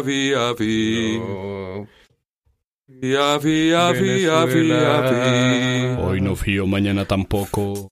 vía, vía. No. Vía, vía, vía, vía, vía. Hoy no fío, mañana tampoco.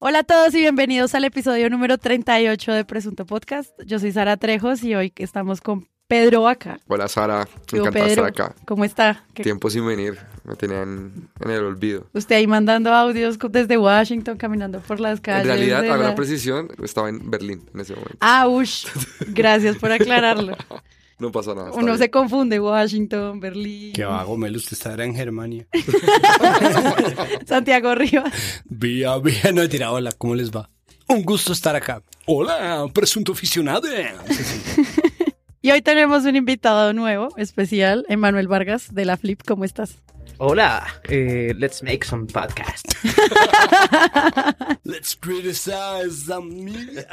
Hola a todos y bienvenidos al episodio número 38 de Presunto Podcast. Yo soy Sara Trejos y hoy estamos con Pedro Vaca. Hola Sara, me encanta Pedro, estar acá. ¿Cómo está? ¿Qué- Tiempo sin venir, me tenían en el olvido. Usted ahí mandando audios desde Washington, caminando por las calles. En realidad, a la- la precisión, estaba en Berlín en ese momento. Ah, ush. Gracias por aclararlo. No pasa nada. Uno bien. se confunde, Washington, Berlín, Qué vago, Melo, usted estará en Germania. Santiago Rivas. Vía, vía, no he tirado. Hola, ¿cómo les va? Un gusto estar acá. Hola, presunto aficionado. Sí, sí. Y hoy tenemos un invitado nuevo, especial, Emanuel Vargas de la Flip. ¿Cómo estás? Hola, eh, let's make some podcast. Let's criticize some media.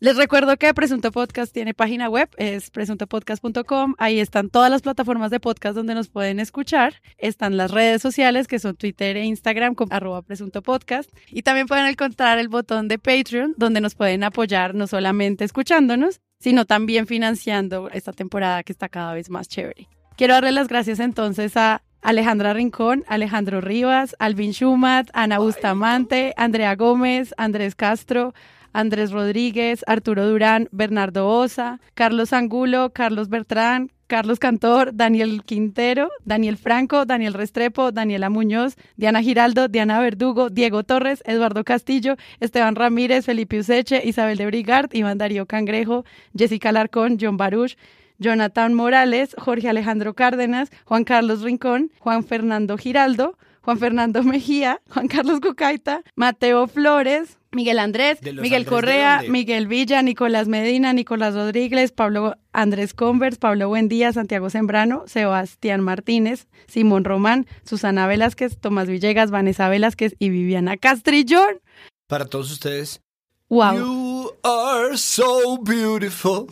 Les recuerdo que Presunto Podcast tiene página web, es presuntopodcast.com. Ahí están todas las plataformas de podcast donde nos pueden escuchar. Están las redes sociales que son Twitter e Instagram con arroba Presunto Podcast. Y también pueden encontrar el botón de Patreon donde nos pueden apoyar no solamente escuchándonos, sino también financiando esta temporada que está cada vez más chévere. Quiero darle las gracias entonces a Alejandra Rincón, Alejandro Rivas, Alvin Schumat, Ana Bustamante, Andrea Gómez, Andrés Castro, Andrés Rodríguez, Arturo Durán, Bernardo Osa, Carlos Angulo, Carlos Bertrán, Carlos Cantor, Daniel Quintero, Daniel Franco, Daniel Restrepo, Daniela Muñoz, Diana Giraldo, Diana Verdugo, Diego Torres, Eduardo Castillo, Esteban Ramírez, Felipe Useche, Isabel de Brigard, Iván Darío Cangrejo, Jessica Larcón, John Baruch, Jonathan Morales, Jorge Alejandro Cárdenas, Juan Carlos Rincón, Juan Fernando Giraldo, Juan Fernando Mejía, Juan Carlos Cucaita, Mateo Flores, Miguel Andrés, ¿De los Miguel Andrés Correa? Miguel Villa, Nicolás Medina, Nicolás Rodríguez, Pablo Andrés Convers, Pablo Buendía, Santiago Sembrano, Sebastián Martínez, Simón Román, Susana Velázquez, Tomás Villegas, Vanessa Velázquez y Viviana Castrillón. Para todos ustedes. ¡Wow! You are so beautiful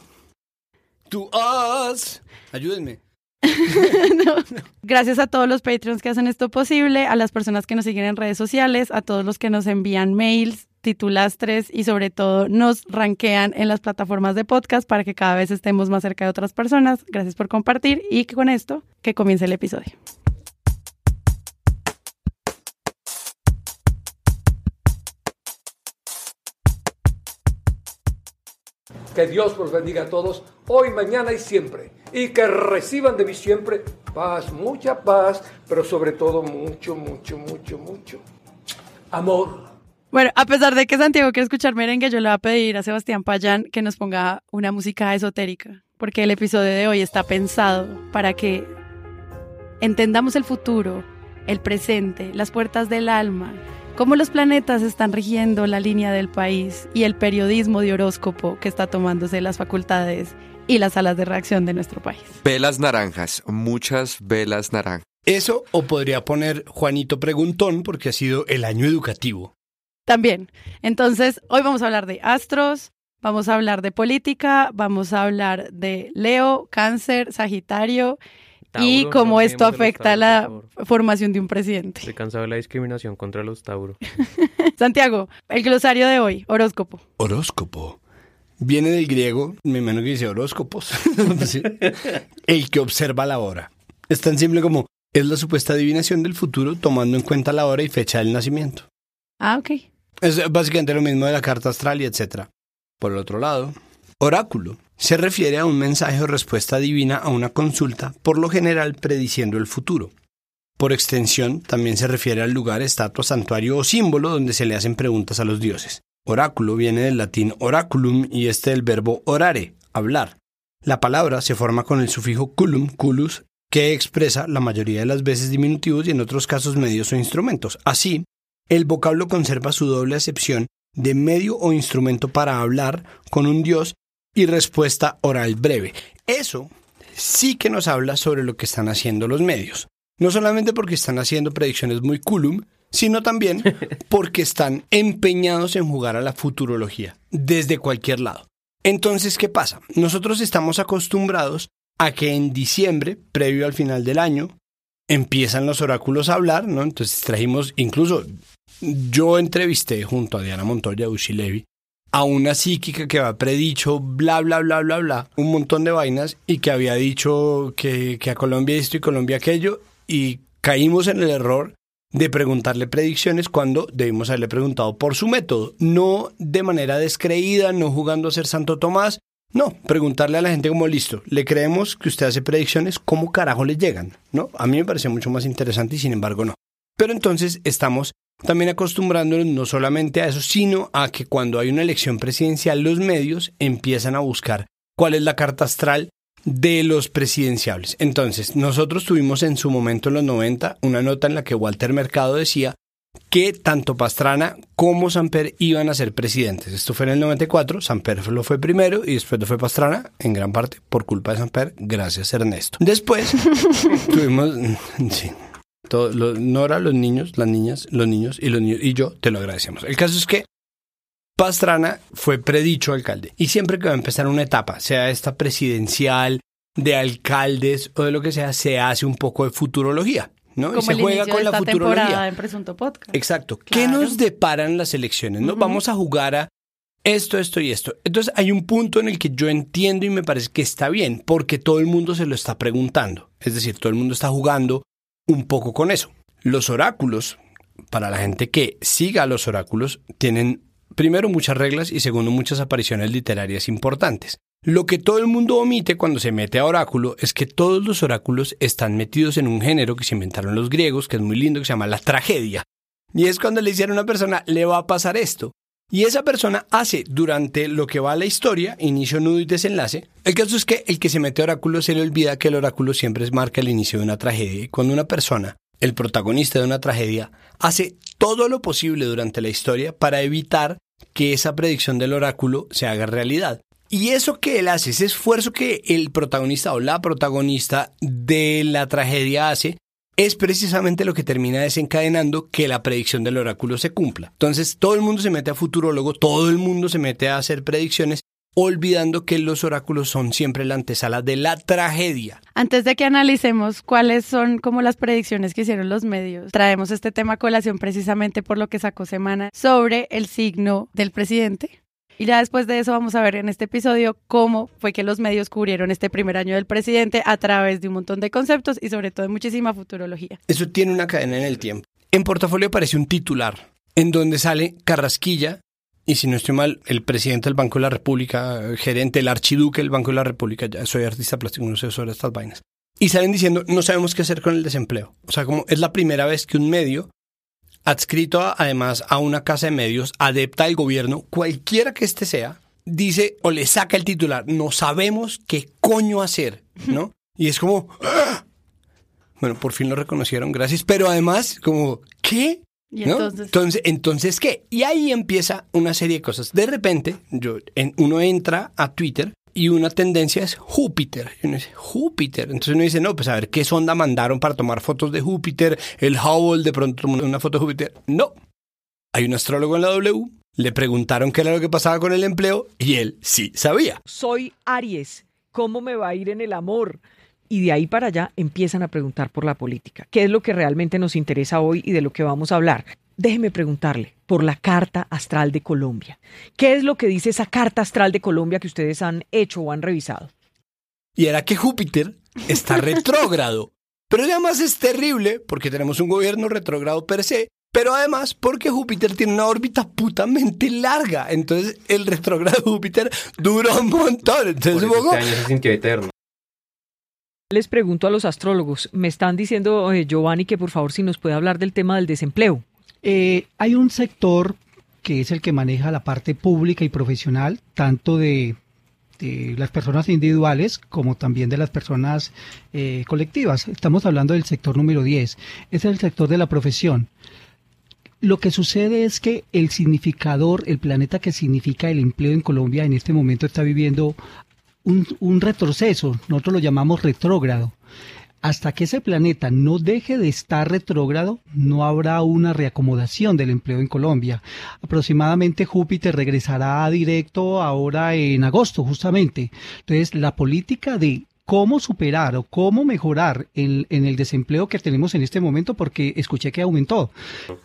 to us. Ayúdenme. Gracias a todos los Patreons que hacen esto posible, a las personas que nos siguen en redes sociales, a todos los que nos envían mails, titulastres y sobre todo nos rankean en las plataformas de podcast para que cada vez estemos más cerca de otras personas. Gracias por compartir y que con esto que comience el episodio. Que Dios los bendiga a todos, hoy, mañana y siempre. Y que reciban de mí siempre paz, mucha paz, pero sobre todo mucho, mucho, mucho, mucho amor. Bueno, a pesar de que Santiago quiere escuchar merengue, yo le voy a pedir a Sebastián Payán que nos ponga una música esotérica, porque el episodio de hoy está pensado para que entendamos el futuro, el presente, las puertas del alma, cómo los planetas están rigiendo la línea del país y el periodismo de horóscopo que está tomándose las facultades y las salas de reacción de nuestro país. Velas naranjas, muchas velas naranjas. Eso o podría poner Juanito Preguntón porque ha sido el año educativo. También. Entonces, hoy vamos a hablar de astros, vamos a hablar de política, vamos a hablar de Leo, Cáncer, Sagitario y cómo no esto afecta Tauro, la formación de un presidente. Estoy cansado de la discriminación contra los Tauro. Santiago, el glosario de hoy, horóscopo. Horóscopo. Viene del griego, me imagino que dice horóscopos. El que observa la hora. Es tan simple como es la supuesta adivinación del futuro tomando en cuenta la hora y fecha del nacimiento. Ah, ok. Es básicamente lo mismo de la carta astral y etc. Por el otro lado, oráculo se refiere a un mensaje o respuesta divina a una consulta, por lo general prediciendo el futuro. Por extensión, también se refiere al lugar, estatua, santuario o símbolo donde se le hacen preguntas a los dioses. Oráculo viene del latín oraculum y este del verbo orare, hablar. La palabra se forma con el sufijo culum, culus, que expresa la mayoría de las veces diminutivos y en otros casos medios o instrumentos. Así, el vocablo conserva su doble acepción de medio o instrumento para hablar con un dios y respuesta oral breve. Eso sí que nos habla sobre lo que están haciendo los medios. No solamente porque están haciendo predicciones muy culum, sino también porque están empeñados en jugar a la futurología, desde cualquier lado. Entonces, ¿qué pasa? Nosotros estamos acostumbrados a que en diciembre, previo al final del año, empiezan los oráculos a hablar, ¿no? Entonces trajimos, incluso yo entrevisté junto a Diana Montoya, Ushi Levi, a una psíquica que había predicho bla, bla, bla, bla, bla, un montón de vainas y que había dicho que, que a Colombia esto y Colombia aquello y caímos en el error de preguntarle predicciones cuando debimos haberle preguntado por su método, no de manera descreída, no jugando a ser Santo Tomás, no, preguntarle a la gente como listo, le creemos que usted hace predicciones, ¿cómo carajo le llegan? ¿No? A mí me parece mucho más interesante y sin embargo no. Pero entonces estamos también acostumbrándonos no solamente a eso, sino a que cuando hay una elección presidencial los medios empiezan a buscar cuál es la carta astral de los presidenciables. Entonces, nosotros tuvimos en su momento en los 90 una nota en la que Walter Mercado decía que tanto Pastrana como Samper iban a ser presidentes. Esto fue en el 94, Samper lo fue primero y después lo fue Pastrana, en gran parte por culpa de Samper, gracias Ernesto. Después tuvimos, sí, todo, lo, Nora, los niños, las niñas, los niños y los niños y yo te lo agradecemos. El caso es que Pastrana fue predicho alcalde y siempre que va a empezar una etapa, sea esta presidencial, de alcaldes o de lo que sea, se hace un poco de futurología. ¿no? Como y se juega con la futurología. en Presunto Podcast. Exacto. ¿Qué nos deparan las elecciones? ¿no? Ujú. Vamos a jugar a esto, esto y esto. Entonces hay un punto en el que yo entiendo y me parece que está bien, porque todo el mundo se lo está preguntando. Es decir, todo el mundo está jugando un poco con eso. Los oráculos, para la gente que siga a los oráculos, tienen primero muchas reglas y segundo muchas apariciones literarias importantes. Lo que todo el mundo omite cuando se mete a oráculo es que todos los oráculos están metidos en un género que se inventaron los griegos, que es muy lindo, que se llama la tragedia. Y es cuando le dicen a una persona, le va a pasar esto. Y esa persona hace durante lo que va a la historia, inicio, nudo y desenlace. El caso es que el que se mete a oráculo se le olvida que el oráculo siempre marca el inicio de una tragedia. Y cuando una persona, el protagonista de una tragedia, hace todo lo posible durante la historia para evitar que esa predicción del oráculo se haga realidad. Y eso que él hace, ese esfuerzo que el protagonista o la protagonista de la tragedia hace, es precisamente lo que termina desencadenando que la predicción del oráculo se cumpla. Entonces, todo el mundo se mete a futurólogo, todo el mundo se mete a hacer predicciones, olvidando que los oráculos son siempre la antesala de la tragedia. Antes de que analicemos cuáles son como las predicciones que hicieron los medios, traemos este tema a colación precisamente por lo que sacó Semana sobre el signo del presidente. Y ya después de eso vamos a ver en este episodio cómo fue que los medios cubrieron este primer año del presidente a través de un montón de conceptos y sobre todo de muchísima futurología. Eso tiene una cadena en el tiempo. En portafolio aparece un titular en donde sale Carrasquilla y si no estoy mal, el presidente del Banco de la República, gerente, el archiduque del Banco de la República, ya soy artista plástico, no sé sobre estas vainas. Y salen diciendo, no sabemos qué hacer con el desempleo. O sea, como es la primera vez que un medio adscrito a- además a una casa de medios adepta al gobierno, cualquiera que este sea, dice o le saca el titular, no sabemos qué coño hacer, ¿no? Y es como, ¡ah! bueno, por fin lo reconocieron, gracias, pero además, como, ¿qué? Y ¿No? entonces, entonces, entonces, ¿qué? Y ahí empieza una serie de cosas. De repente, yo, en- uno entra a Twitter y una tendencia es Júpiter. Y uno dice, Júpiter. Entonces uno dice, no, pues a ver qué sonda mandaron para tomar fotos de Júpiter. El Hubble de pronto tomó una foto de Júpiter. No. Hay un astrólogo en la W. Le preguntaron qué era lo que pasaba con el empleo y él sí sabía. soy Aries, ¿cómo me va a ir en el amor? Y de ahí para allá empiezan a preguntar por la política, qué es lo que realmente nos interesa hoy y de lo que vamos a hablar. Déjeme preguntarle por la carta astral de Colombia. ¿Qué es lo que dice esa carta astral de Colombia que ustedes han hecho o han revisado? Y era que Júpiter está retrógrado. Pero además es terrible porque tenemos un gobierno retrógrado per se, pero además porque Júpiter tiene una órbita putamente larga. Entonces el retrógrado de Júpiter dura un montón. Entonces Por un eso poco- este año se sintió eterno. Les pregunto a los astrólogos, me están diciendo eh, Giovanni que por favor si nos puede hablar del tema del desempleo. Eh, hay un sector que es el que maneja la parte pública y profesional, tanto de, las personas individuales como también de las personas eh, colectivas. Estamos hablando del sector número 10, es el sector de la profesión. Lo que sucede es que el significador, el planeta que significa el empleo en Colombia en este momento está viviendo un, retroceso, nosotros lo llamamos retrógrado. Hasta que ese planeta no deje de estar retrógrado, no habrá una reacomodación del empleo en Colombia. Aproximadamente Júpiter regresará directo ahora en agosto, justamente. Entonces, la política de cómo superar o cómo mejorar en, en el desempleo que tenemos en este momento, porque escuché que aumentó.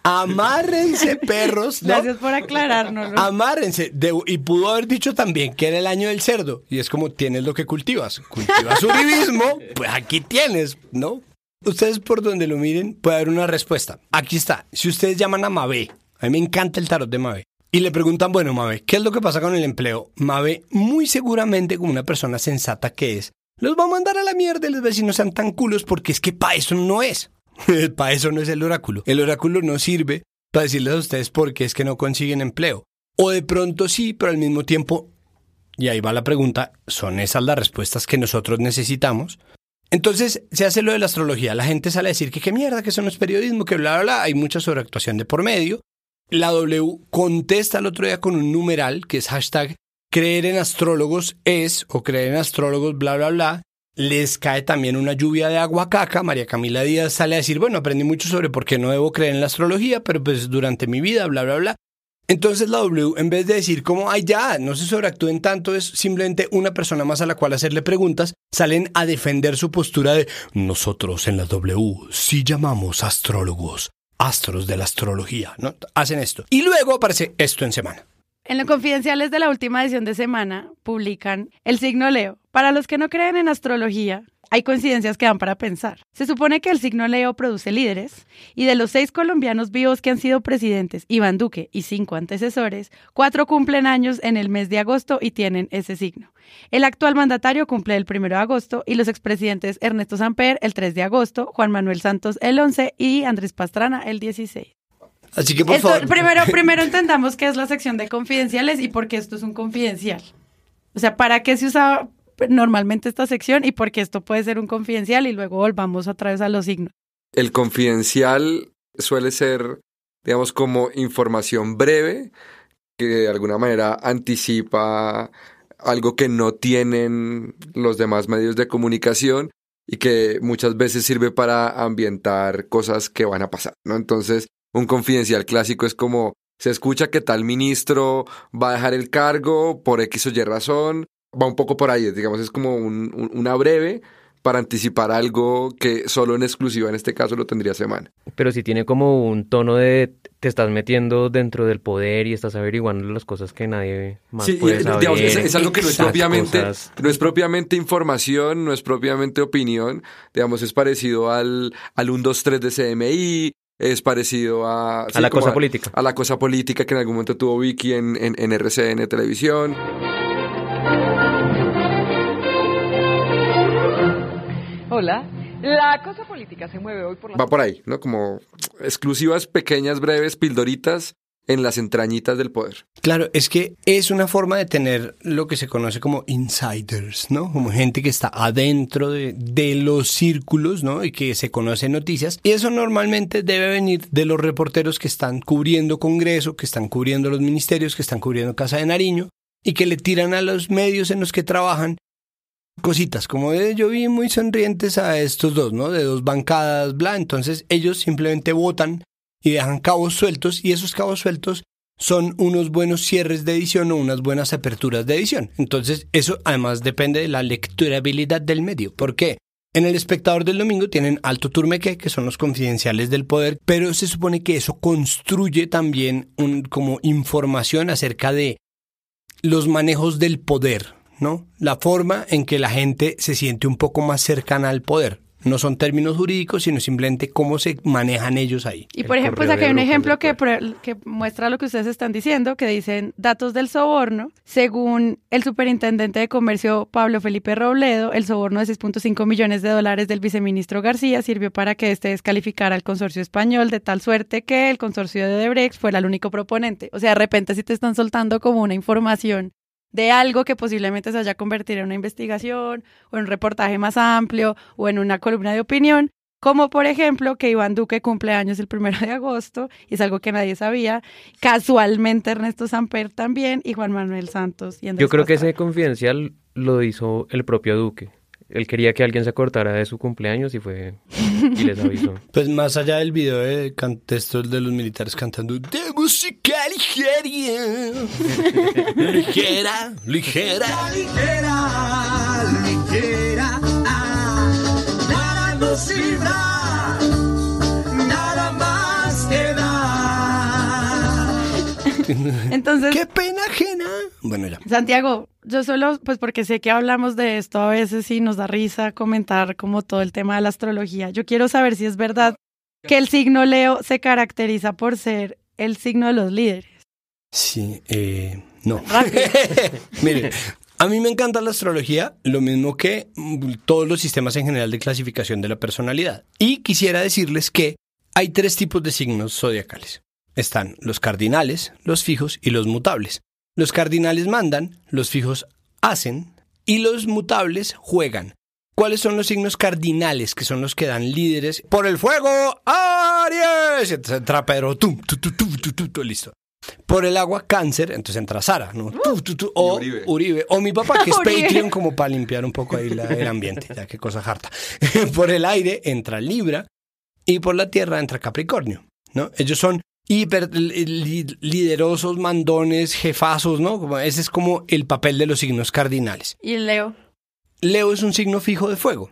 Amárrense, perros. ¿no? Gracias por aclararnos. Ro. Amárrense. De- y pudo haber dicho también que era el año del cerdo. Y es como tienes lo que cultivas. Cultivas uribismo, pues aquí tienes, ¿no? Ustedes por donde lo miren puede haber una respuesta. Aquí está. Si ustedes llaman a Mabe, a mí me encanta el tarot de Mabe. Y le preguntan, bueno, Mabe, ¿qué es lo que pasa con el empleo? Mabe, muy seguramente, como una persona sensata que es, los va a mandar a la mierda y los vecinos sean tan culos porque es que para eso no es. para eso no es el oráculo. El oráculo no sirve para decirles a ustedes por qué es que no consiguen empleo. O de pronto sí, pero al mismo tiempo, y ahí va la pregunta, ¿son esas las respuestas que nosotros necesitamos? Entonces se hace lo de la astrología. La gente sale a decir que qué mierda, que eso no es periodismo, que bla, bla, bla. Hay mucha sobreactuación de por medio. La W contesta el otro día con un numeral que es hashtag creer en astrólogos es o creer en astrólogos bla, bla, bla. Les cae también una lluvia de agua caca. María Camila Díaz sale a decir, bueno, aprendí mucho sobre por qué no debo creer en la astrología, pero pues durante mi vida, bla, bla, bla. Entonces la W, en vez de decir como, ay ya, no se sobreactúen tanto, es simplemente una persona más a la cual hacerle preguntas, salen a defender su postura de nosotros en la W sí llamamos astrólogos, astros de la astrología, ¿no? Hacen esto. Y luego aparece esto en semana. En los confidenciales de la última edición de semana publican el signo Leo. Para los que no creen en astrología, hay coincidencias que dan para pensar. Se supone que el signo Leo produce líderes y de los seis colombianos vivos que han sido presidentes, Iván Duque y cinco antecesores, cuatro cumplen años en el mes de agosto y tienen ese signo. El actual mandatario cumple el primero de agosto y los expresidentes Ernesto Samper el 3 de agosto, Juan Manuel Santos el 11 y Andrés Pastrana el 16. Así que por Esto- favor. primero, primero entendamos qué es la sección de confidenciales y por qué esto es un confidencial. O sea, ¿para qué se usa normalmente esta sección y por qué esto puede ser un confidencial y luego volvamos otra vez a los signos? El confidencial suele ser, digamos, como información breve que de alguna manera anticipa algo que no tienen los demás medios de comunicación y que muchas veces sirve para ambientar cosas que van a pasar, ¿no? Entonces, un confidencial clásico es como se escucha que tal ministro va a dejar el cargo por X o Y razón, va un poco por ahí, digamos, es como un- un- una breve para anticipar algo que solo en exclusiva en este caso lo tendría semana. Pero si tiene como un tono de te estás metiendo dentro del poder y estás averiguando las cosas que nadie más Sí, puede saber. digamos, es, es algo que no es propiamente, cosas. no es propiamente información, no es propiamente opinión, digamos, es parecido al, al 1, 2, 3 de CMI, es parecido a... A la cosa política. A la cosa política que en algún momento tuvo Vicky en, en, en RCN Televisión. Hola. La cosa política se mueve hoy por la Va por ahí, ¿no? Como exclusivas, pequeñas, breves, pildoritas en las entrañitas del poder. Claro, es que es una forma de tener lo que se conoce como insiders, ¿no? Como gente que está adentro de, de los círculos, ¿no? Y que se conoce noticias. Y eso normalmente debe venir de los reporteros que están cubriendo Congreso, que están cubriendo los ministerios, que están cubriendo Casa de Nariño y que le tiran a los medios en los que trabajan cositas, como yo vi muy sonrientes a estos dos, ¿no? De dos bancadas, bla. Entonces ellos simplemente votan y dejan cabos sueltos y esos cabos sueltos son unos buenos cierres de edición o unas buenas aperturas de edición. Entonces eso además depende de la lecturabilidad del medio. ¿Por qué? En el espectador del domingo tienen Alto Turmeque, que son los confidenciales del poder, pero se supone que eso construye también un, como información acerca de los manejos del poder, ¿no? La forma en que la gente se siente un poco más cercana al poder. No son términos jurídicos, sino simplemente cómo se manejan ellos ahí. Y El por ejemplo, pues aquí hay un ejemplo que, que muestra lo que ustedes están diciendo, que dicen datos del soborno. Según el superintendente de comercio Pablo Felipe Robledo, el soborno de 6.5 millones de dólares del viceministro García sirvió para que este descalificara al consorcio español de tal suerte que el consorcio de Odebrecht fuera el único proponente. O sea, de repente si te están soltando como una información de algo que posiblemente se vaya a convertir en una investigación o en un reportaje más amplio o en una columna de opinión, como por ejemplo que Iván Duque cumple años el primero de agosto, y es algo que nadie sabía. Casualmente Ernesto Samper también y Juan Manuel Santos. Y Yo creo que ese confidencial lo hizo el propio Duque. Él quería que alguien se acordara de su cumpleaños y fue y les avisó. Pues más allá del video de contextos de los militares cantando de música ligera, ligera, ligera. ligera, ligera, nos libra, nada Entonces, ¡Qué pena ajena! Bueno, ya. Santiago, yo solo, pues porque sé que hablamos de esto a veces y nos da risa comentar como todo el tema de la astrología. Yo quiero saber si es verdad que el signo Leo se caracteriza por ser el signo de los líderes. Sí, eh, no. Mire, a mí me encanta la astrología, lo mismo que todos los sistemas en general de clasificación de la personalidad. Y quisiera decirles que hay tres tipos de signos zodiacales. Están los cardinales, los fijos y los mutables. Los cardinales mandan, los fijos hacen y los mutables juegan. ¿Cuáles son los signos cardinales que son los que dan líderes? Por el fuego, Aries. Entonces entra Pedro, tum, tu, tu, tu, listo. Por el agua, cáncer, entonces entra Sara, ¿no? Tu, o Uribe. Uribe. O mi papá, que es. Patreon, como para limpiar un poco ahí la- el ambiente. Ya qué cosa harta. por el aire entra Libra y por la tierra entra Capricornio, ¿no? Ellos son hiper li- li- liderosos, mandones, jefazos, ¿no? Como ese es como el papel de los signos cardinales. Y el Leo. Leo es un signo fijo de fuego.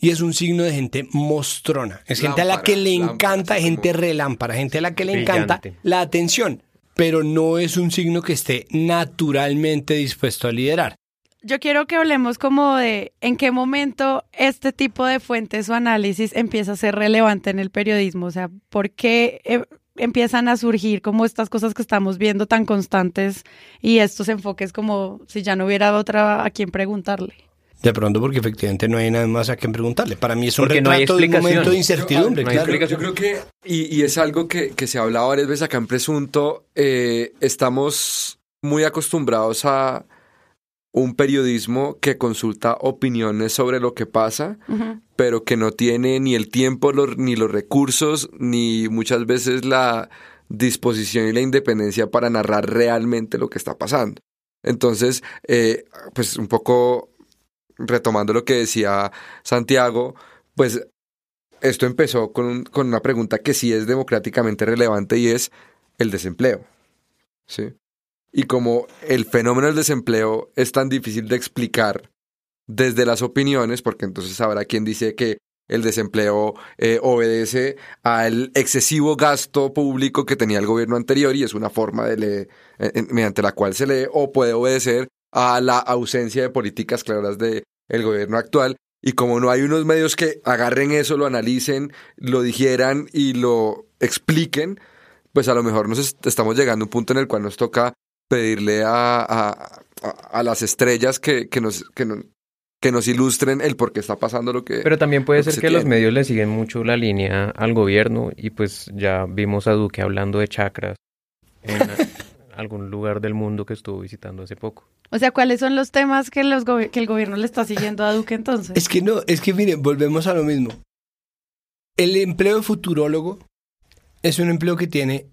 Y es un signo de gente mostrona. Es gente a la que le lámpara, encanta, gente relámpara, gente a la que le encanta la atención. Pero no es un signo que esté naturalmente dispuesto a liderar. Yo quiero que hablemos como de en qué momento este tipo de fuentes o análisis empieza a ser relevante en el periodismo. O sea, ¿por qué eh, empiezan a surgir como estas cosas que estamos viendo tan constantes y estos enfoques como si ya no hubiera otra a quien preguntarle? De pronto porque efectivamente no hay nada más a quien preguntarle. Para mí es un Porque no hay de un momento de incertidumbre. No hay claro. Yo creo que, y, y es algo que, que se ha hablado varias veces acá en Presunto, eh, estamos muy acostumbrados a un periodismo que consulta opiniones sobre lo que pasa, pero que no tiene ni el tiempo los- ni los recursos, ni muchas veces la disposición y la independencia para narrar realmente lo que está pasando. Entonces, eh, pues un poco retomando lo que decía Santiago, pues esto empezó con, un- con una pregunta que sí es democráticamente relevante y es el desempleo. ¿sí? Y como el fenómeno del desempleo es tan difícil de explicar desde las opiniones, porque entonces habrá quien dice que el desempleo eh, obedece al excesivo gasto público que tenía el gobierno anterior y es una forma de le- eh, eh, mediante la cual se lee o puede obedecer a la ausencia de políticas claras del gobierno actual. Y como no hay unos medios que agarren eso, lo analicen, lo digieran y lo expliquen, pues a lo mejor nos est- estamos llegando a un punto en el cual nos toca pedirle a, a- a- las estrellas que, que nos, que, no- que nos ilustren el por qué está pasando lo que... Pero también puede lo ser se que los medios le siguen mucho la línea al gobierno y pues ya vimos a Duque hablando de chakras en algún lugar del mundo que estuvo visitando hace poco. O sea, ¿cuáles son los temas que, los que el gobierno le está siguiendo a Duque entonces? Es que no, es que miren, volvemos a lo mismo. El empleo de futurólogo es un empleo que tiene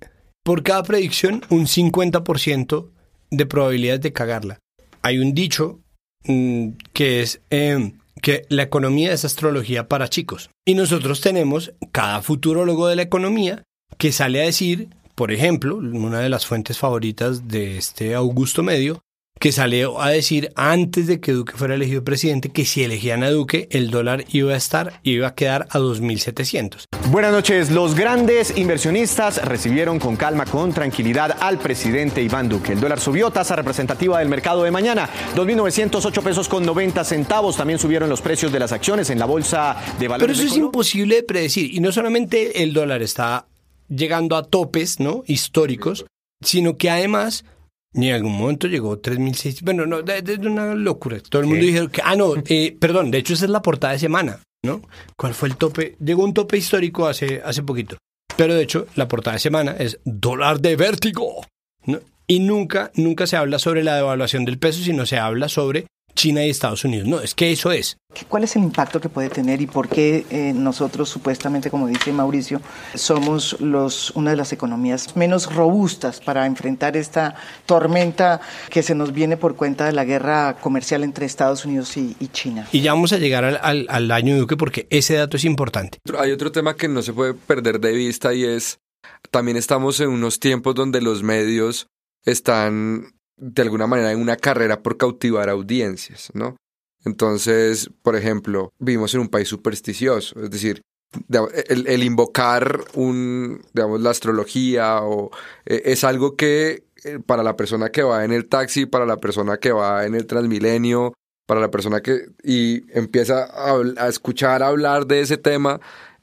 por cada predicción un 50% de probabilidades de cagarla. Hay un dicho mm, que es eh, que la economía es astrología para chicos. Y nosotros tenemos cada futurólogo de la economía que sale a decir, por ejemplo, una de las fuentes favoritas de este Augusto Medio, que salió a decir antes de que Duque fuera elegido presidente que si elegían a Duque el dólar iba a estar iba a quedar a 2700. Buenas noches. Los grandes inversionistas recibieron con calma, con tranquilidad al presidente Iván Duque. El dólar subió, tasa representativa del mercado de mañana, 2.908 pesos con 90 centavos. También subieron los precios de las acciones en la bolsa de Pero valores. eso de es imposible de predecir y no solamente el dólar está llegando a topes, ¿no? históricos, sino que además ni en algún momento llegó a 3600. Bueno, no, de una locura. Todo el mundo Sí. dijeron que ah no, eh, perdón, de hecho esa es la portada de semana, ¿no? ¿Cuál fue el tope? Llegó un tope histórico hace hace poquito. Pero de hecho, la portada de semana es dólar de vértigo. ¿no? Y nunca, nunca se habla sobre la devaluación del peso, sino se habla sobre China y Estados Unidos. No, es que eso es. ¿Cuál es el impacto que puede tener y por qué eh, nosotros supuestamente, como dice Mauricio, somos los, una de las economías menos robustas para enfrentar esta tormenta que se nos viene por cuenta de la guerra comercial entre Estados Unidos y, y China? Y ya vamos a llegar al, al, al año Duque porque ese dato es importante. Hay otro tema que no se puede perder de vista y es, también estamos en unos tiempos donde los medios están de alguna manera en una carrera por cautivar audiencias, ¿no? Entonces, por ejemplo, vivimos en un país supersticioso, es decir, el, invocar un, digamos, la astrología o eh, es algo que eh, para la persona que va en el taxi, para la persona que va en el Transmilenio, para la persona que y empieza a escuchar hablar de ese tema,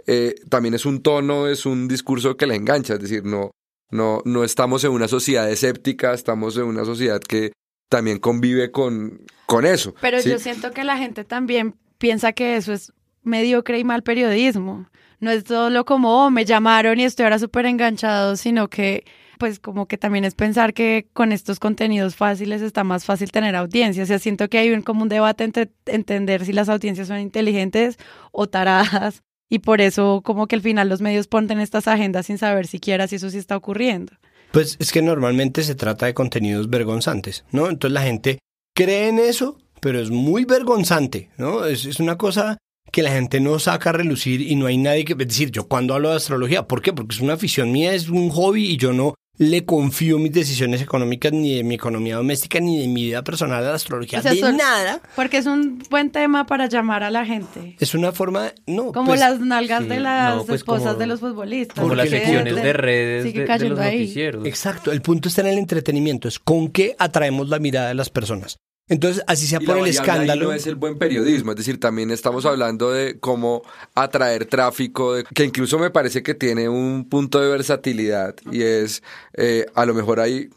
eh, también es un tono, es un discurso que le engancha, es decir, no, no, no estamos en una sociedad escéptica, estamos en una sociedad que también convive con, con eso. Pero ¿sí? yo siento que la gente también piensa que eso es mediocre y mal periodismo. No es solo como, oh, me llamaron y estoy ahora súper enganchado, sino que, pues, como que también es pensar que con estos contenidos fáciles está más fácil tener audiencia. O sea, siento que hay un, como un debate entre entender si las audiencias son inteligentes o taradas. Y por eso, como que al final los medios ponen estas agendas sin saber siquiera si eso sí está ocurriendo. Pues es que normalmente se trata de contenidos vergonzantes, ¿no? Entonces la gente cree en eso, pero es muy vergonzante, ¿no? Es, una cosa que la gente no saca a relucir y no hay nadie que... Es decir, yo cuando hablo de astrología, ¿por qué? Porque es una afición mía, es un hobby y yo no le confío mis decisiones económicas ni de mi economía doméstica ni de mi vida personal a la astrología, O sea, de son- nada. Porque es un buen tema para llamar a la gente. Es una forma... de- No, Como pues, las nalgas sí, de las no, pues esposas como- de los futbolistas. Como las secciones de- de redes sigue de, de cayendo los ahí. noticieros. Exacto, el punto está en el entretenimiento, es con qué atraemos la mirada de las personas. Entonces, así sea Y por la el variable ahí escándalo. no es el buen periodismo, es decir, también estamos hablando de cómo atraer tráfico, de- que incluso me parece que tiene un punto de versatilidad y es, eh, a lo mejor ahí,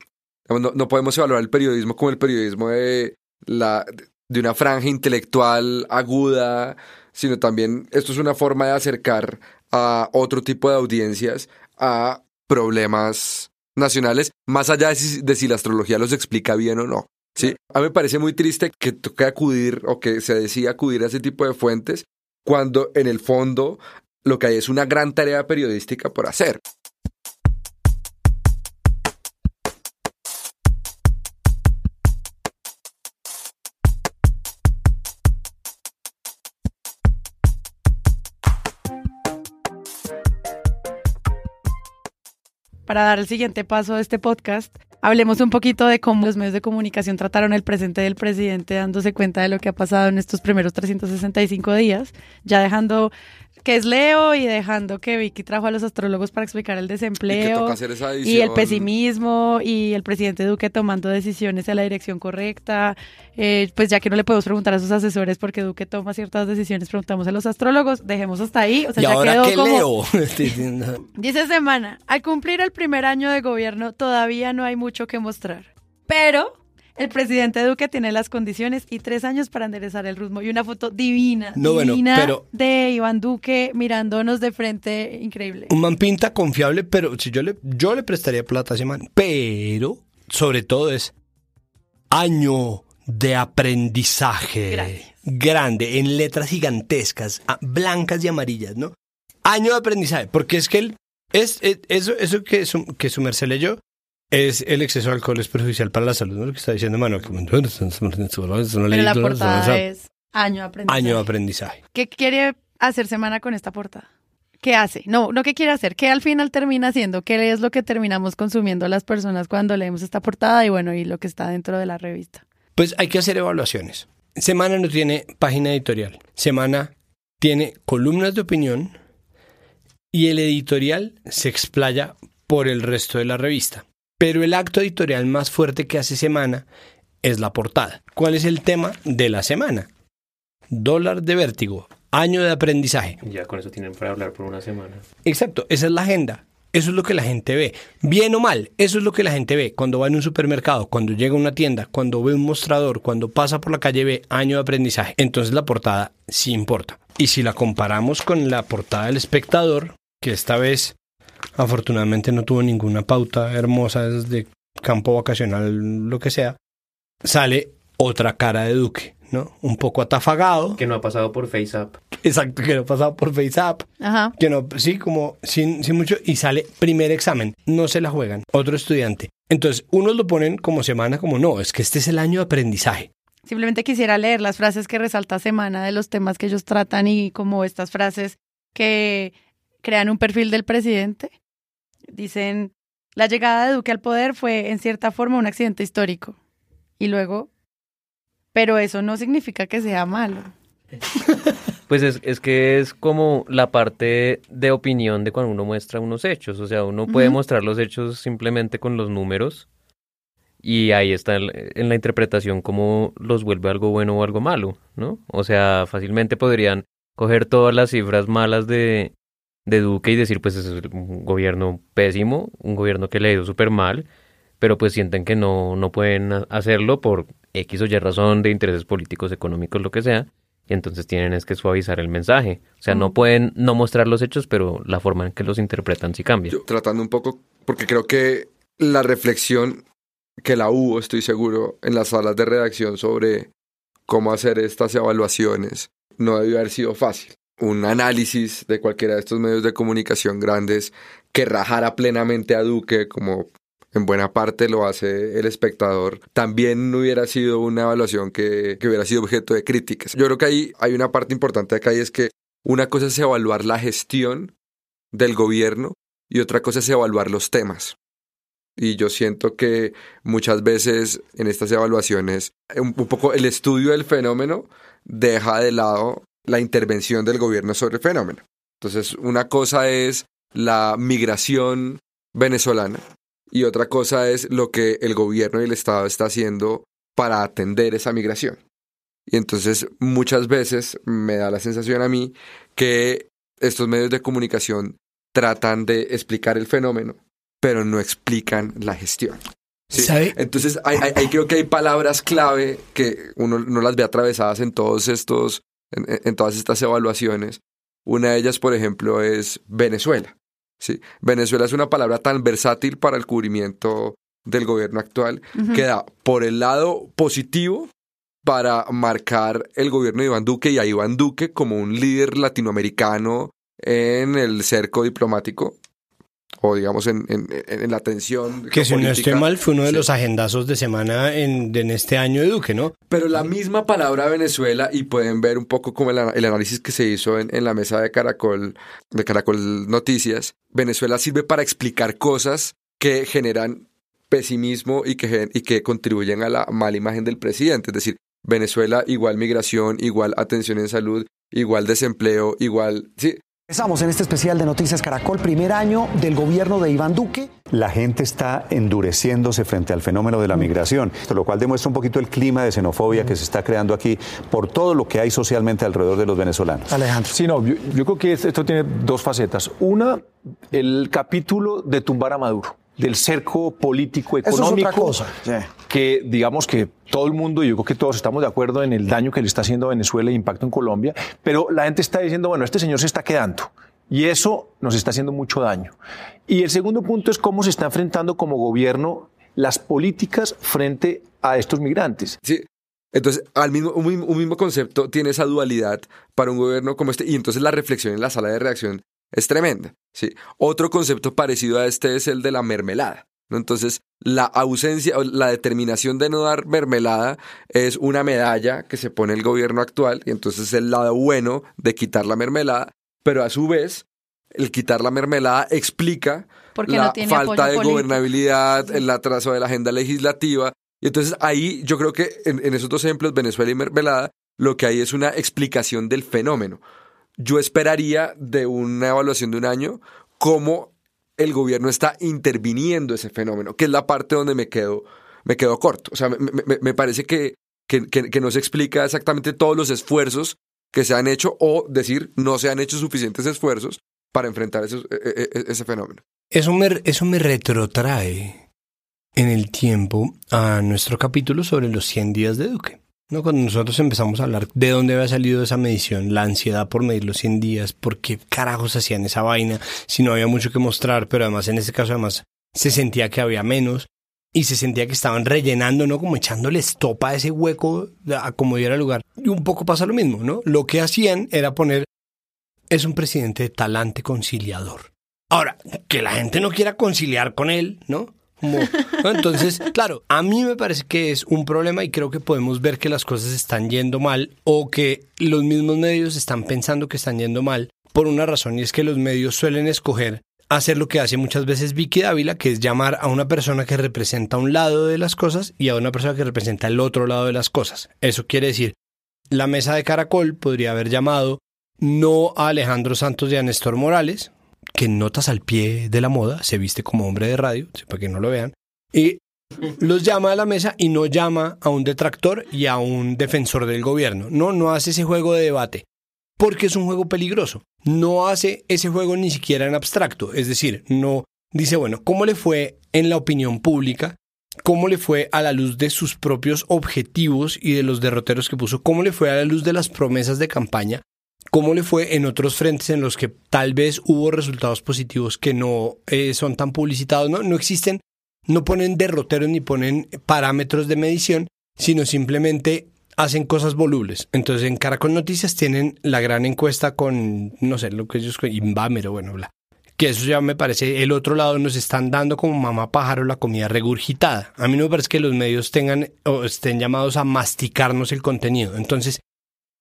no, no podemos evaluar el periodismo como el periodismo de, la, de una franja intelectual aguda, sino también esto es una forma de acercar a otro tipo de audiencias a problemas nacionales, más allá de si, de si la astrología los explica bien o no. Sí, a mí me parece muy triste que toque acudir o que se decida acudir a ese tipo de fuentes cuando en el fondo lo que hay es una gran tarea periodística por hacer. Para dar el siguiente paso de este podcast, hablemos un poquito de cómo los medios de comunicación trataron el presente del presidente, dándose cuenta de lo que ha pasado en estos primeros 365 días, ya dejando que es Leo y dejando que Vicky trajo a los astrólogos para explicar el Y que desempleo. toca hacer esa Y el pesimismo y el presidente Duque tomando decisiones a la dirección correcta. Eh, pues ya que no le podemos preguntar a sus asesores porque Duque toma ciertas decisiones, preguntamos a los astrólogos, dejemos hasta ahí. O sea, y ya ahora quedó qué como... leo. Dice Semana, al cumplir el primer año de gobierno todavía no hay mucho que mostrar. Pero el presidente Duque tiene las condiciones y tres años para enderezar el ritmo. Y una foto divina, No, bueno, divina pero- de Iván Duque mirándonos de frente, increíble. Un man pinta confiable, pero si yo le, yo le prestaría plata a ese man. Pero, sobre todo, es año de aprendizaje. Gracias. Grande, en letras gigantescas, blancas y amarillas, ¿no? Año de aprendizaje, porque es que él, es, es- eso, eso que, su, que su merced leyó, es el exceso de alcohol es perjudicial para la salud, ¿no? Lo que está diciendo Manuel. Pero la portada es año aprendizaje. Año aprendizaje. ¿Qué quiere hacer Semana con esta portada? ¿Qué hace? No, no qué quiere hacer. ¿Qué al final termina haciendo? ¿Qué es lo que terminamos consumiendo las personas cuando leemos esta portada y bueno, y lo que está dentro de la revista? Pues hay que hacer evaluaciones. Semana no tiene página editorial. Semana tiene columnas de opinión y el editorial se explaya por el resto de la revista. Pero el acto editorial más fuerte que hace Semana es la portada. ¿Cuál es el tema de la semana? Dólar de vértigo, año de aprendizaje. Ya con eso tienen para hablar por una semana. Exacto, esa es la agenda. Eso es lo que la gente ve. Bien o mal, eso es lo que la gente ve. Cuando va en un supermercado, cuando llega a una tienda, cuando ve un mostrador, cuando pasa por la calle ve año de aprendizaje. Entonces la portada sí importa. Y si la comparamos con la portada del espectador, que esta vez afortunadamente no tuvo ninguna pauta hermosa desde campo vacacional, lo que sea, sale otra cara de Duque, ¿no? Un poco atafagado. Que no ha pasado por FaceApp. Exacto, que no ha pasado por FaceApp Ajá. que no, sí, como sin, sin mucho, y sale primer examen, no se la juegan, otro estudiante. Entonces, unos lo ponen como semana, como no, es que este es el año de aprendizaje. Simplemente quisiera leer las frases que resalta Semana de los temas que ellos tratan y como estas frases que crean un perfil del presidente. Dicen, la llegada de Duque al poder fue en cierta forma un accidente histórico. Y luego, pero eso no significa que sea malo. Pues es, es que es como la parte de opinión de cuando uno muestra unos hechos. O sea, uno puede mostrar los hechos simplemente con los números y ahí está en la interpretación cómo los vuelve algo bueno o algo malo, ¿no? O sea, fácilmente podrían coger todas las cifras malas de, de Duque y decir, pues es un gobierno pésimo, un gobierno que le ha ido súper mal, pero pues sienten que no, no pueden ha- hacerlo por X o Y razón de intereses políticos, económicos, lo que sea, y entonces tienen es que suavizar el mensaje. O sea, no pueden no mostrar los hechos, pero la forma en que los interpretan sí cambia. Yo tratando un poco, porque creo que la reflexión que la hubo, estoy seguro, en las salas de redacción sobre cómo hacer estas evaluaciones, no debió haber sido fácil. Un análisis de cualquiera de estos medios de comunicación grandes que rajara plenamente a Duque, como en buena parte lo hace el espectador, también hubiera sido una evaluación que, que hubiera sido objeto de críticas. Yo creo que ahí hay una parte importante acá y es que una cosa es evaluar la gestión del gobierno y otra cosa es evaluar los temas. Y yo siento que muchas veces en estas evaluaciones un poco el estudio del fenómeno deja de lado la intervención del gobierno sobre el fenómeno. Entonces, una cosa es la migración venezolana y otra cosa es lo que el gobierno y el Estado está haciendo para atender esa migración. Y entonces muchas veces me da la sensación a mí que estos medios de comunicación tratan de explicar el fenómeno, pero no explican la gestión. ¿sí? Entonces ahí creo que hay palabras clave que uno no las ve atravesadas en todos estos, en, todas estas evaluaciones. Una de ellas, por ejemplo, es Venezuela. ¿sí? Venezuela es una palabra tan versátil para el cubrimiento del gobierno actual que da por el lado positivo para marcar el gobierno de Iván Duque y a Iván Duque como un líder latinoamericano en el cerco diplomático o digamos en, en- en la atención Que si no estoy mal, fue uno de Sí. los agendazos de semana en, en este año de Duque, ¿no? Pero la misma palabra Venezuela, y pueden ver un poco como el, el análisis que se hizo en, en la mesa de Caracol, de Caracol Noticias, Venezuela sirve para explicar cosas que generan pesimismo y que, gen- y que contribuyen a la mala imagen del presidente. Es decir, Venezuela igual migración, igual atención en salud, igual desempleo, igual... Sí, Empezamos en este especial de Noticias Caracol, primer año del gobierno de Iván Duque. La gente está endureciéndose frente al fenómeno de la migración, lo cual demuestra un poquito el clima de xenofobia que se está creando aquí por todo lo que hay socialmente alrededor de los venezolanos. Alejandro. Sí, no, yo, yo creo que esto tiene dos facetas. Una, el capítulo de tumbar a Maduro, del cerco político, Eso es económico. otra cosa. Sí. Que digamos que todo el mundo, y yo creo que todos estamos de acuerdo en el daño que le está haciendo a Venezuela y impacto en Colombia, pero la gente está diciendo, bueno, este señor se está quedando. Y eso nos está haciendo mucho daño. Y el segundo punto es cómo se está enfrentando como gobierno las políticas frente a estos migrantes. Sí. Entonces, al mismo, un, mismo, un mismo concepto tiene esa dualidad para un gobierno como este, y entonces la reflexión en la sala de reacción es tremenda. ¿sí? Otro concepto parecido a este es el de la mermelada. ¿no? Entonces, la ausencia o la determinación de no dar mermelada es una medalla que se pone el gobierno actual, y entonces es el lado bueno de quitar la mermelada, pero a su vez, el quitar la mermelada explica Porque la no falta de político. gobernabilidad, el atraso de la agenda legislativa. Y entonces ahí yo creo que en, en esos dos ejemplos, Venezuela y Mermelada, lo que hay es una explicación del fenómeno. Yo esperaría de una evaluación de un año cómo el gobierno está interviniendo ese fenómeno, que es la parte donde me quedo, me quedo corto. O sea, me, parece que, que, que- que no se explica exactamente todos los esfuerzos que se han hecho o decir no se han hecho suficientes esfuerzos para enfrentar esos- e- e- e- ese fenómeno. Eso me, eso me retrotrae en el tiempo a nuestro capítulo sobre los 100 días de Duque. ¿No? Cuando nosotros empezamos a hablar de dónde había salido esa medición, la ansiedad por medir los 100 días, por qué carajos hacían esa vaina, si no había mucho que mostrar, pero además en este caso además se sentía que había menos y se sentía que estaban rellenando, ¿no? Como echándole estopa a ese hueco a como diera lugar. Y un poco pasa lo mismo, ¿no? Lo que hacían era poner, es un presidente de talante conciliador. Ahora, que la gente no quiera conciliar con él, ¿no? Como- ¿no? Entonces, claro, a mí me parece que es un problema y creo que podemos ver que las cosas están yendo mal o que los mismos medios están pensando que están yendo mal por una razón y es que los medios suelen escoger hacer lo que hace muchas veces Vicky Dávila, que es llamar a una persona que representa un lado de las cosas y a una persona que representa el otro lado de las cosas. Eso quiere decir, la mesa de Caracol podría haber llamado no a Alejandro Santos y a Néstor Morales, que notas al pie de la moda se viste como hombre de radio, para que no lo vean, y los llama a la mesa y no llama a un detractor y a un defensor del gobierno. No, no hace ese juego de debate, porque es un juego peligroso. No hace ese juego ni siquiera en abstracto, es decir, no dice, bueno, ¿cómo le fue en la opinión pública? ¿Cómo le fue a la luz de sus propios objetivos y de los derroteros que puso? ¿Cómo le fue a la luz de las promesas de campaña? ¿Cómo le fue en otros frentes en los que tal vez hubo resultados positivos que no eh, son tan publicitados? No, no existen no ponen derroteros ni ponen parámetros de medición, sino simplemente hacen cosas volubles. Entonces en Caracol Noticias tienen la gran encuesta con, no sé, lo que ellos, Invámero, bueno, bla. Que eso ya me parece, el otro lado nos están dando como mamá pájaro la comida regurgitada. A mí no me parece que los medios tengan o estén llamados a masticarnos el contenido. Entonces,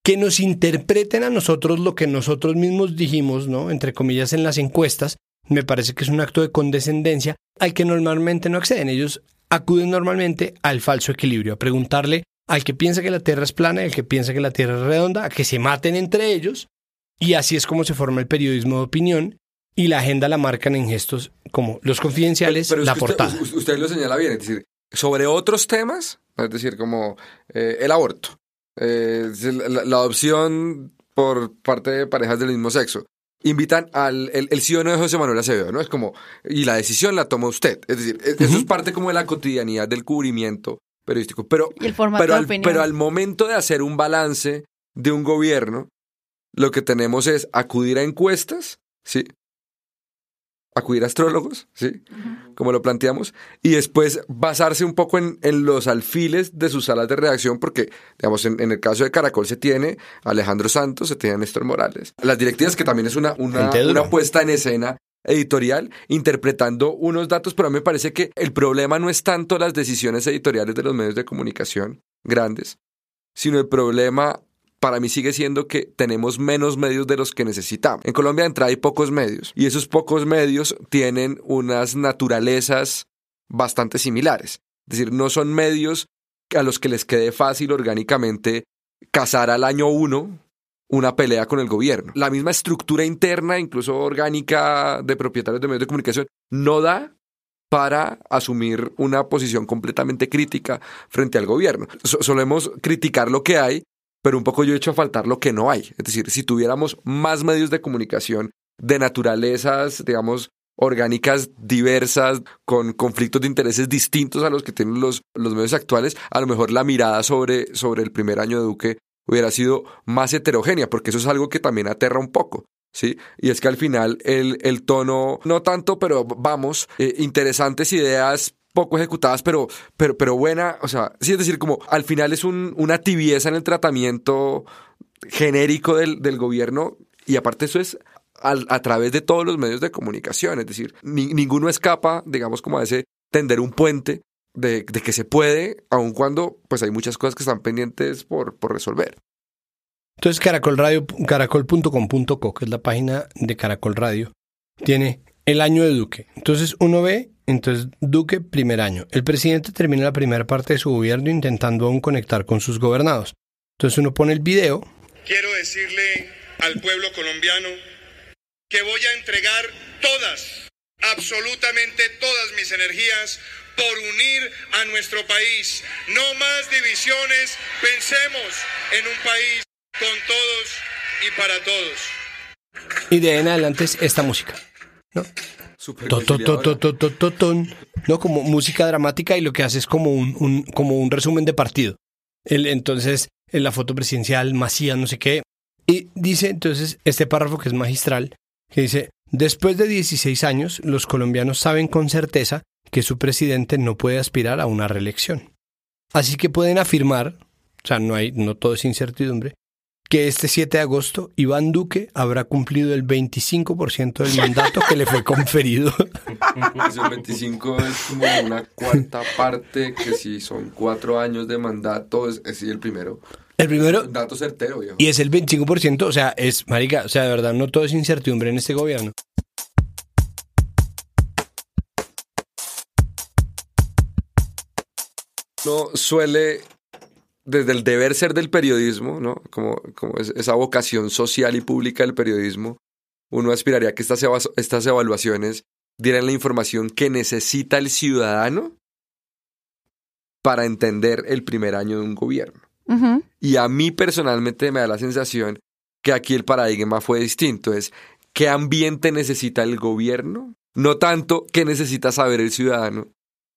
que nos interpreten a nosotros lo que nosotros mismos dijimos, ¿no? Entre comillas, en las encuestas, me parece que es un acto de condescendencia al que normalmente no acceden. Ellos acuden normalmente al falso equilibrio, a preguntarle al que piensa que la Tierra es plana y al que piensa que la Tierra es redonda, a que se maten entre ellos, y así es como se forma el periodismo de opinión, y la agenda la marcan en gestos como los confidenciales, Pero la usted- portada. Usted, usted lo señala bien, es decir, sobre otros temas, es decir, como eh, el aborto, eh, la, la adopción por parte de parejas del mismo sexo. Invitan al el, el sí o no de José Manuel Acevedo, ¿no? Es como, y la decisión la toma usted. Es decir, e- eso es parte como de la cotidianidad del cubrimiento periodístico. Pero, Y el formato pero, de al, opinión. pero al momento de hacer un balance de un gobierno, lo que tenemos es acudir a encuestas, ¿sí? Acudir a astrólogos, ¿sí? Como lo planteamos, y después basarse un poco en, en los alfiles de sus salas de redacción, porque, digamos, en, en el caso de Caracol se tiene Alejandro Santos, se tiene Néstor Morales. Las directivas, que también es una, una, una puesta en escena editorial, interpretando unos datos, pero a mí me parece que el problema no es tanto las decisiones editoriales de los medios de comunicación grandes, sino el problema para mí sigue siendo que tenemos menos medios de los que necesitamos. En Colombia de entrada hay pocos medios y esos pocos medios tienen unas naturalezas bastante similares. Es decir, no son medios a los que les quede fácil orgánicamente cazar al año uno una pelea con el gobierno. La misma estructura interna, incluso orgánica, de propietarios de medios de comunicación, no da para asumir una posición completamente crítica frente al gobierno. So- solemos criticar lo que hay, pero un poco yo he hecho a faltar lo que no hay. Es decir, si tuviéramos más medios de comunicación de naturalezas, digamos, orgánicas diversas, con conflictos de intereses distintos a los que tienen los, los medios actuales, a lo mejor la mirada sobre, sobre el primer año de Duque hubiera sido más heterogénea, porque eso es algo que también aterra un poco. ¿Sí? Y es que al final el, el tono, no tanto, pero vamos, eh, interesantes ideas poco ejecutadas, pero, pero, pero buena, o sea, sí, es decir, como al final es un, una tibieza en el tratamiento genérico del, del gobierno y aparte eso es a través de todos los medios de comunicación, es decir, ni- ninguno escapa, digamos, como a ese tender un puente de, de que se puede, aun cuando pues hay muchas cosas que están pendientes por, por resolver. Entonces Caracol Radio, caracol.com.co, que es la página de Caracol Radio, tiene el año de Duque. Entonces uno ve, entonces Duque, primer año. El presidente termina la primera parte de su gobierno intentando aún conectar con sus gobernados. Entonces uno pone el video, Quiero decirle al pueblo colombiano que voy a entregar todas, absolutamente todas mis energías por unir a nuestro país. No más divisiones, pensemos en un país con todos y para todos. y de ahí en adelante es esta música. ¿no? No, como música dramática y lo que hace es como un, como un resumen de partido. Entonces, en la foto presidencial, Macías, no sé qué. Y dice entonces este párrafo que es magistral, que dice, después de 16 años, los colombianos saben con certeza que su presidente no puede aspirar a una reelección. Así que pueden afirmar, o sea, no hay, no todo es incertidumbre, que este 7 de agosto Iván Duque habrá cumplido el 25% del mandato que le fue conferido. Pues el 25 es como una cuarta parte, que si son cuatro años de mandato, es, el primero. El primero. Un dato certero, viejo. Y es el 25%, o sea, es, marica, o sea, de verdad, no todo es incertidumbre en este gobierno. No suele desde el deber ser del periodismo, ¿no? Como, como es- esa vocación social y pública del periodismo, uno aspiraría a que estas, estas evaluaciones dieran la información que necesita el ciudadano para entender el primer año de un gobierno. Y a mí personalmente me da la sensación que aquí el paradigma fue distinto. Es qué ambiente necesita el gobierno, no tanto qué necesita saber el ciudadano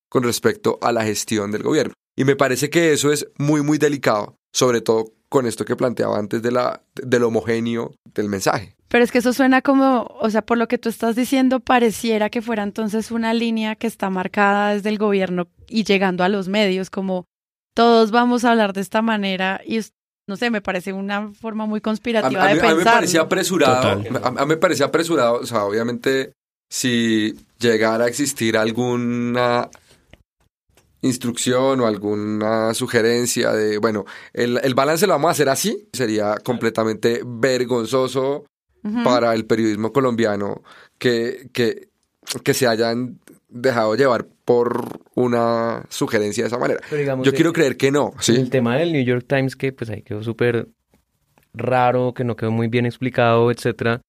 con respecto a la gestión del gobierno. Y me parece que eso es muy, muy delicado, sobre todo con esto que planteaba antes de la, del homogéneo del mensaje. Pero es que eso suena como, o sea, por lo que tú estás diciendo, pareciera que fuera entonces una línea que está marcada desde el gobierno y llegando a los medios, como todos vamos a hablar de esta manera y no sé, me parece una forma muy A, conspirativa mí, de a mí me pensar. parecía apresurado. A mí me parecía apresurado. O sea, obviamente, si llegara a existir alguna instrucción o alguna sugerencia de, bueno, el, el balance lo vamos a hacer así, sería completamente vergonzoso para el periodismo colombiano que, que, que se hayan dejado llevar por una sugerencia de esa manera. Pero digamos, Yo quiero creer que no, ¿sí? El tema del New York Times que pues ahí quedó súper raro, que no quedó muy bien explicado, etcétera.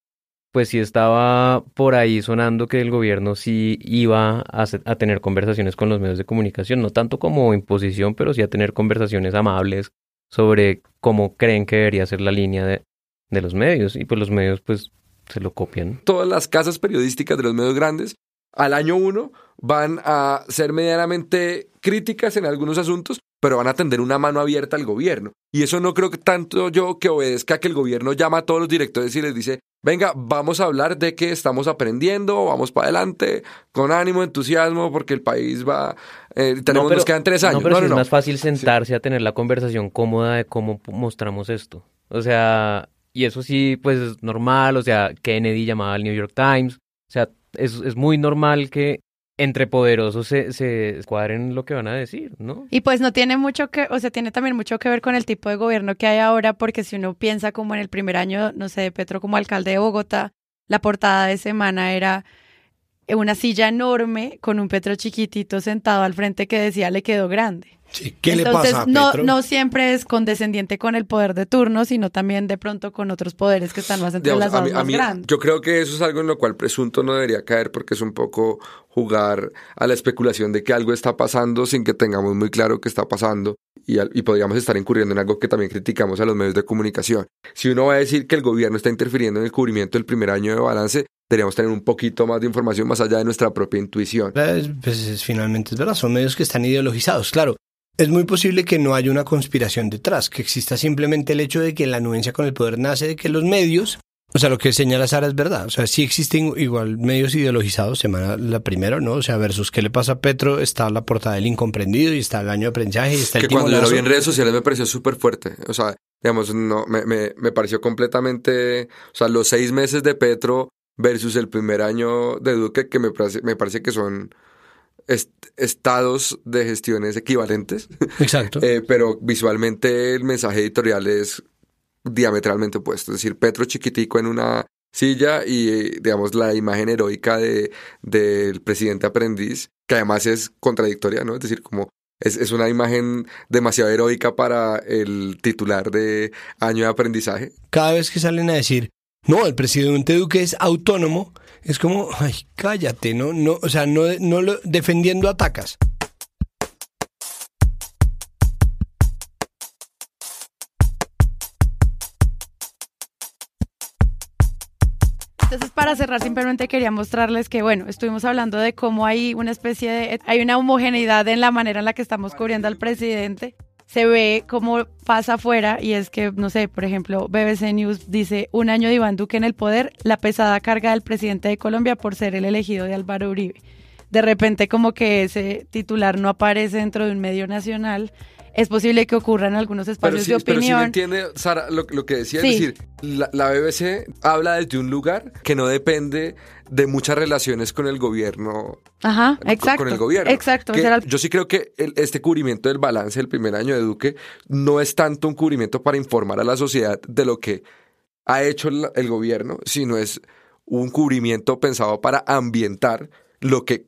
Pues sí estaba por ahí sonando que el gobierno sí iba a, tener conversaciones con los medios de comunicación, no tanto como imposición, pero sí a tener conversaciones amables sobre cómo creen que debería ser la línea de, de los medios. Y pues los medios pues se lo copian. todas las casas periodísticas de los medios grandes al año uno van a ser medianamente críticas en algunos asuntos, pero van a tender una mano abierta al gobierno. Y eso no creo que tanto yo que obedezca que el gobierno llama a todos los directores y les dice, venga, vamos a hablar de que estamos aprendiendo, vamos para adelante, con ánimo, entusiasmo, porque el país va, eh, tenemos, pero- nos quedan tres años. No, pero No, no, es no. más fácil sentarse a tener la conversación cómoda de cómo mostramos esto. O sea, y eso sí, pues es normal. O sea, Kennedy llamaba al New York Times. O sea, es, es muy normal que entre poderosos se, se cuadren lo que van a decir, ¿no? Y pues no tiene mucho que, o sea, tiene también mucho que ver con el tipo de gobierno que hay ahora, porque si uno piensa como en el primer año, no sé, de Petro como alcalde de Bogotá, la portada de semana era una silla enorme con un Petro chiquitito sentado al frente que decía le quedó grande. Sí, ¿Qué le Entonces, pasa a no, Petro? no siempre es condescendiente con el poder de turno, sino también de pronto con otros poderes que están más entrelazados, a mí- a más mí- grandes. yo creo que eso es algo en lo cual presunto no debería caer porque es un poco jugar a la especulación de que algo está pasando sin que tengamos muy claro qué está pasando y, al- y podríamos estar incurriendo en algo que también criticamos a los medios de comunicación. Si uno va a decir que el gobierno está interfiriendo en el cubrimiento del primer año de balance, deberíamos tener un poquito más de información más allá de nuestra propia intuición. Es- Pues es- finalmente es verdad, son medios que están ideologizados, claro. Es muy posible que no haya una conspiración detrás, que exista simplemente el hecho de que la anuencia con el poder nace de que los medios, o sea, lo que señala Sara es verdad, o sea, sí existen igual medios ideologizados, semana la primera, ¿no? O sea, versus qué le pasa a Petro, está la portada del incomprendido y está el año de aprendizaje y está el que cuando lo vi en redes sociales me pareció súper fuerte. O sea, digamos, no, me, me, me pareció completamente. O sea, los seis meses de Petro versus el primer año de Duque, que me parece, me parece que son est- estados de gestiones equivalentes. Exacto. Eh, pero visualmente el mensaje editorial es diametralmente opuesto. Es decir, Petro chiquitico en una silla y, digamos, la imagen heroica de, del presidente aprendiz, que además es contradictoria, ¿no? Es decir, como es, es una imagen demasiado heroica para el titular de año de aprendizaje. Cada vez que salen a decir, no, el presidente Duque es autónomo, es como, ay, cállate, no, no, o sea, no, no lo, defendiendo atacas. Entonces, para cerrar, simplemente quería mostrarles que, bueno, estuvimos hablando de cómo hay una especie de, hay una homogeneidad en la manera en la que estamos cubriendo al presidente. Se ve cómo pasa afuera y es que, no sé, por ejemplo, BBC News dice, un año de Iván Duque en el poder, la pesada carga del presidente de Colombia por ser el elegido de Álvaro Uribe. De repente como que ese titular no aparece dentro de un medio nacional. Es posible que ocurra en algunos Pero espacios sí, de pero sí opinión. entiende, Sara, lo, lo que decía, Sí. es decir, la, la BBC habla desde un lugar que no depende de muchas relaciones con el gobierno Ajá, exacto. con el gobierno. Exacto. Que el- Yo sí creo que el- este cubrimiento del balance del primer año de Duque no es tanto un cubrimiento para informar a la sociedad de lo que ha hecho el, el gobierno, sino es un cubrimiento pensado para ambientar lo que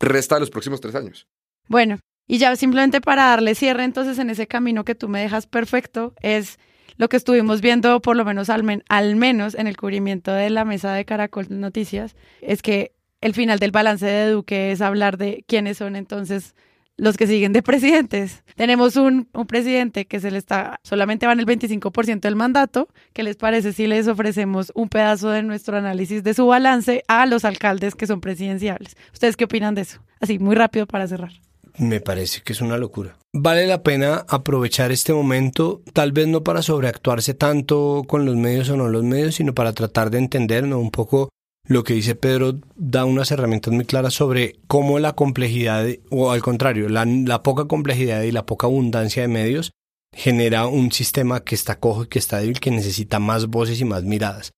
resta de los próximos tres años. Bueno, Y ya simplemente para darle cierre entonces en ese camino que tú me dejas perfecto es lo que estuvimos viendo por lo menos al, al menos en el cubrimiento de la mesa de Caracol Noticias, es que el final del balance de Duque es hablar de quiénes son entonces los que siguen de presidentes. Tenemos un, presidente que se le está, solamente va en el 25% del mandato. ¿Qué les parece si les ofrecemos un pedazo de nuestro análisis de su balance a los alcaldes que son presidenciables? ¿Ustedes qué opinan de eso? Así, muy rápido para cerrar. Me parece que es una locura. Vale la pena aprovechar este momento, tal vez no para sobreactuarse tanto con los medios o no los medios, sino para tratar de entender ¿no? un poco lo que dice Pedro, da unas herramientas muy claras sobre cómo la complejidad, o al contrario, la, la poca complejidad y la poca abundancia de medios genera un sistema que está cojo y que está débil, que necesita más voces y más miradas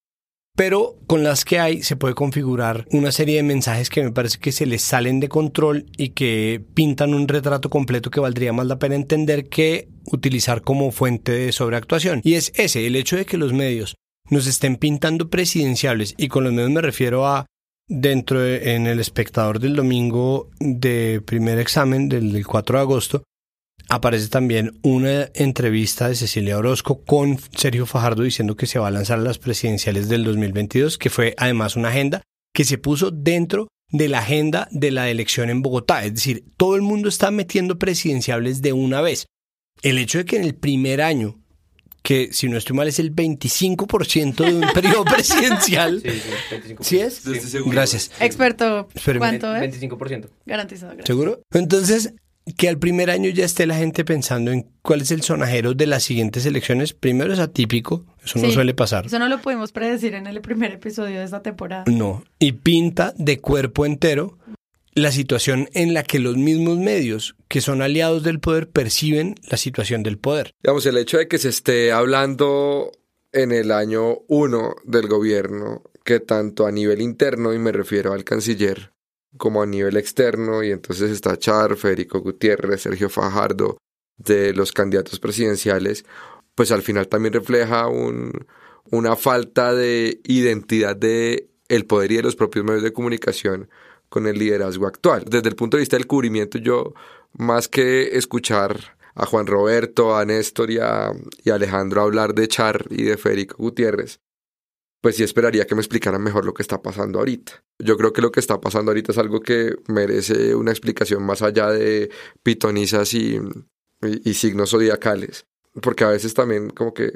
pero con las que hay se puede configurar una serie de mensajes que me parece que se les salen de control y que pintan un retrato completo que valdría más la pena entender que utilizar como fuente de sobreactuación. Y es ese, el hecho de que los medios nos estén pintando presidenciables, y con los medios me refiero a dentro de, en el espectador del domingo de primer examen del, del 4 de agosto, aparece también una entrevista de Cecilia Orozco con Sergio Fajardo diciendo que se va a lanzar a las presidenciales del 2022, que fue además una agenda que se puso dentro de la agenda de la elección en Bogotá. Es decir, todo el mundo está metiendo presidenciables de una vez. El hecho de que en el primer año, que si no estoy mal es el 25% de un periodo presidencial. Sí, sí, 25%. ¿Sí es? Gracias. Experto. ¿cuánto es? 25%. Garantizado. gracias. ¿Seguro? Entonces, que al primer año ya esté la gente pensando en cuál es el sonajero de las siguientes elecciones, primero es atípico, eso no suele pasar. Eso no lo pudimos predecir en el primer episodio de esta temporada. No, y pinta de cuerpo entero la situación en la que los mismos medios, que son aliados del poder, perciben la situación del poder. Digamos, el hecho de que se esté hablando en el año uno del gobierno, que tanto a nivel interno, y me refiero al canciller, como a nivel externo, y entonces está Char, Federico Gutiérrez, Sergio Fajardo, de los candidatos presidenciales, pues al final también refleja un, una falta de identidad de el poder y de los propios medios de comunicación con el liderazgo actual. Desde el punto de vista del cubrimiento, yo más que escuchar a Juan Roberto, a Néstor y a, y a Alejandro hablar de Char y de Federico Gutiérrez, pues sí esperaría que me explicaran mejor lo que está pasando ahorita. Yo creo que lo que está pasando ahorita es algo que merece una explicación más allá de pitonizas y, y, signos zodiacales, porque a veces también como que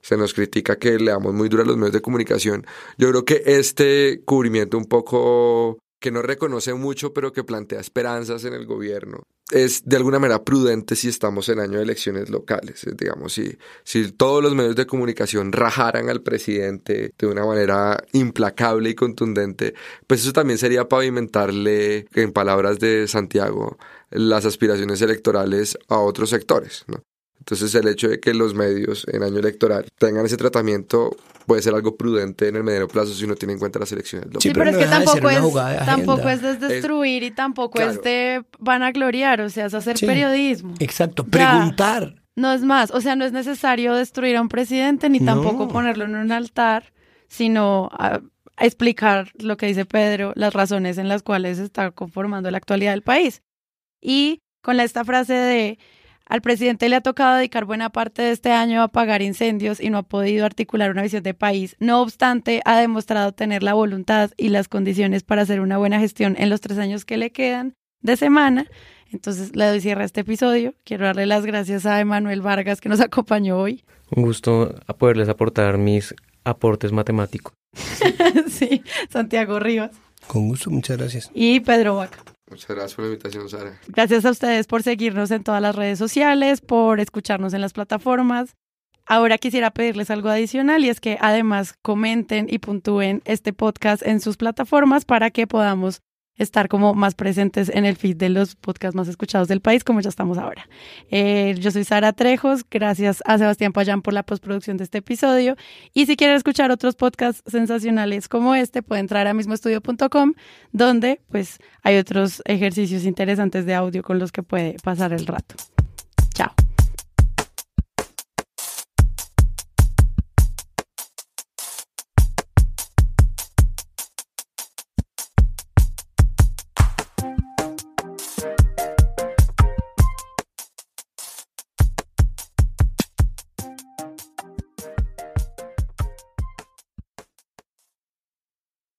se nos critica que le damos muy duro a los medios de comunicación. Yo creo que este cubrimiento un poco que no reconoce mucho, pero que plantea esperanzas en el gobierno. Es de alguna manera prudente si estamos en año de elecciones locales. Es, Digamos, si, si todos los medios de comunicación rajaran al presidente de una manera implacable y contundente, pues eso también sería pavimentarle, en palabras de Santiago, las aspiraciones electorales a otros sectores, ¿no? Entonces el hecho de que los medios en año electoral tengan ese tratamiento puede ser algo prudente en el mediano plazo si uno tiene en cuenta las elecciones. Sí, pero, es que tampoco es, tampoco es destruir y tampoco claro. es de van a gloriar, o sea, es hacer Sí. periodismo. Exacto, Ya. preguntar. No es más, o sea, no es necesario destruir a un presidente ni No. tampoco ponerlo en un altar, sino a- a explicar lo que dice Pedro, las razones en las cuales se está conformando la actualidad del país. Y con la- esta frase de al presidente le ha tocado dedicar buena parte de este año a apagar incendios y no ha podido articular una visión de país. No obstante, ha demostrado tener la voluntad y las condiciones para hacer una buena gestión en los tres años que le quedan de semana. Entonces le doy cierre a este episodio. Quiero darle las gracias a Emanuel Vargas que nos acompañó hoy. Un gusto a poderles aportar mis aportes matemáticos. sí, Santiago Rivas Con gusto, muchas gracias. y Pedro Vaca. Muchas gracias por la invitación, Sara. Gracias a ustedes por seguirnos en todas las redes sociales, por escucharnos en las plataformas. Ahora quisiera pedirles algo adicional y es que además comenten y puntúen este podcast en sus plataformas para que podamos estar como más presentes en el feed de los podcasts más escuchados del país, como ya estamos ahora. Eh, yo soy Sara Trejos, gracias a Sebastián Payán por la postproducción de este episodio. Y si quieren escuchar otros podcasts sensacionales como este, pueden entrar a mismoestudio.com, donde pues hay otros ejercicios interesantes de audio con los que puede pasar el rato. Chao.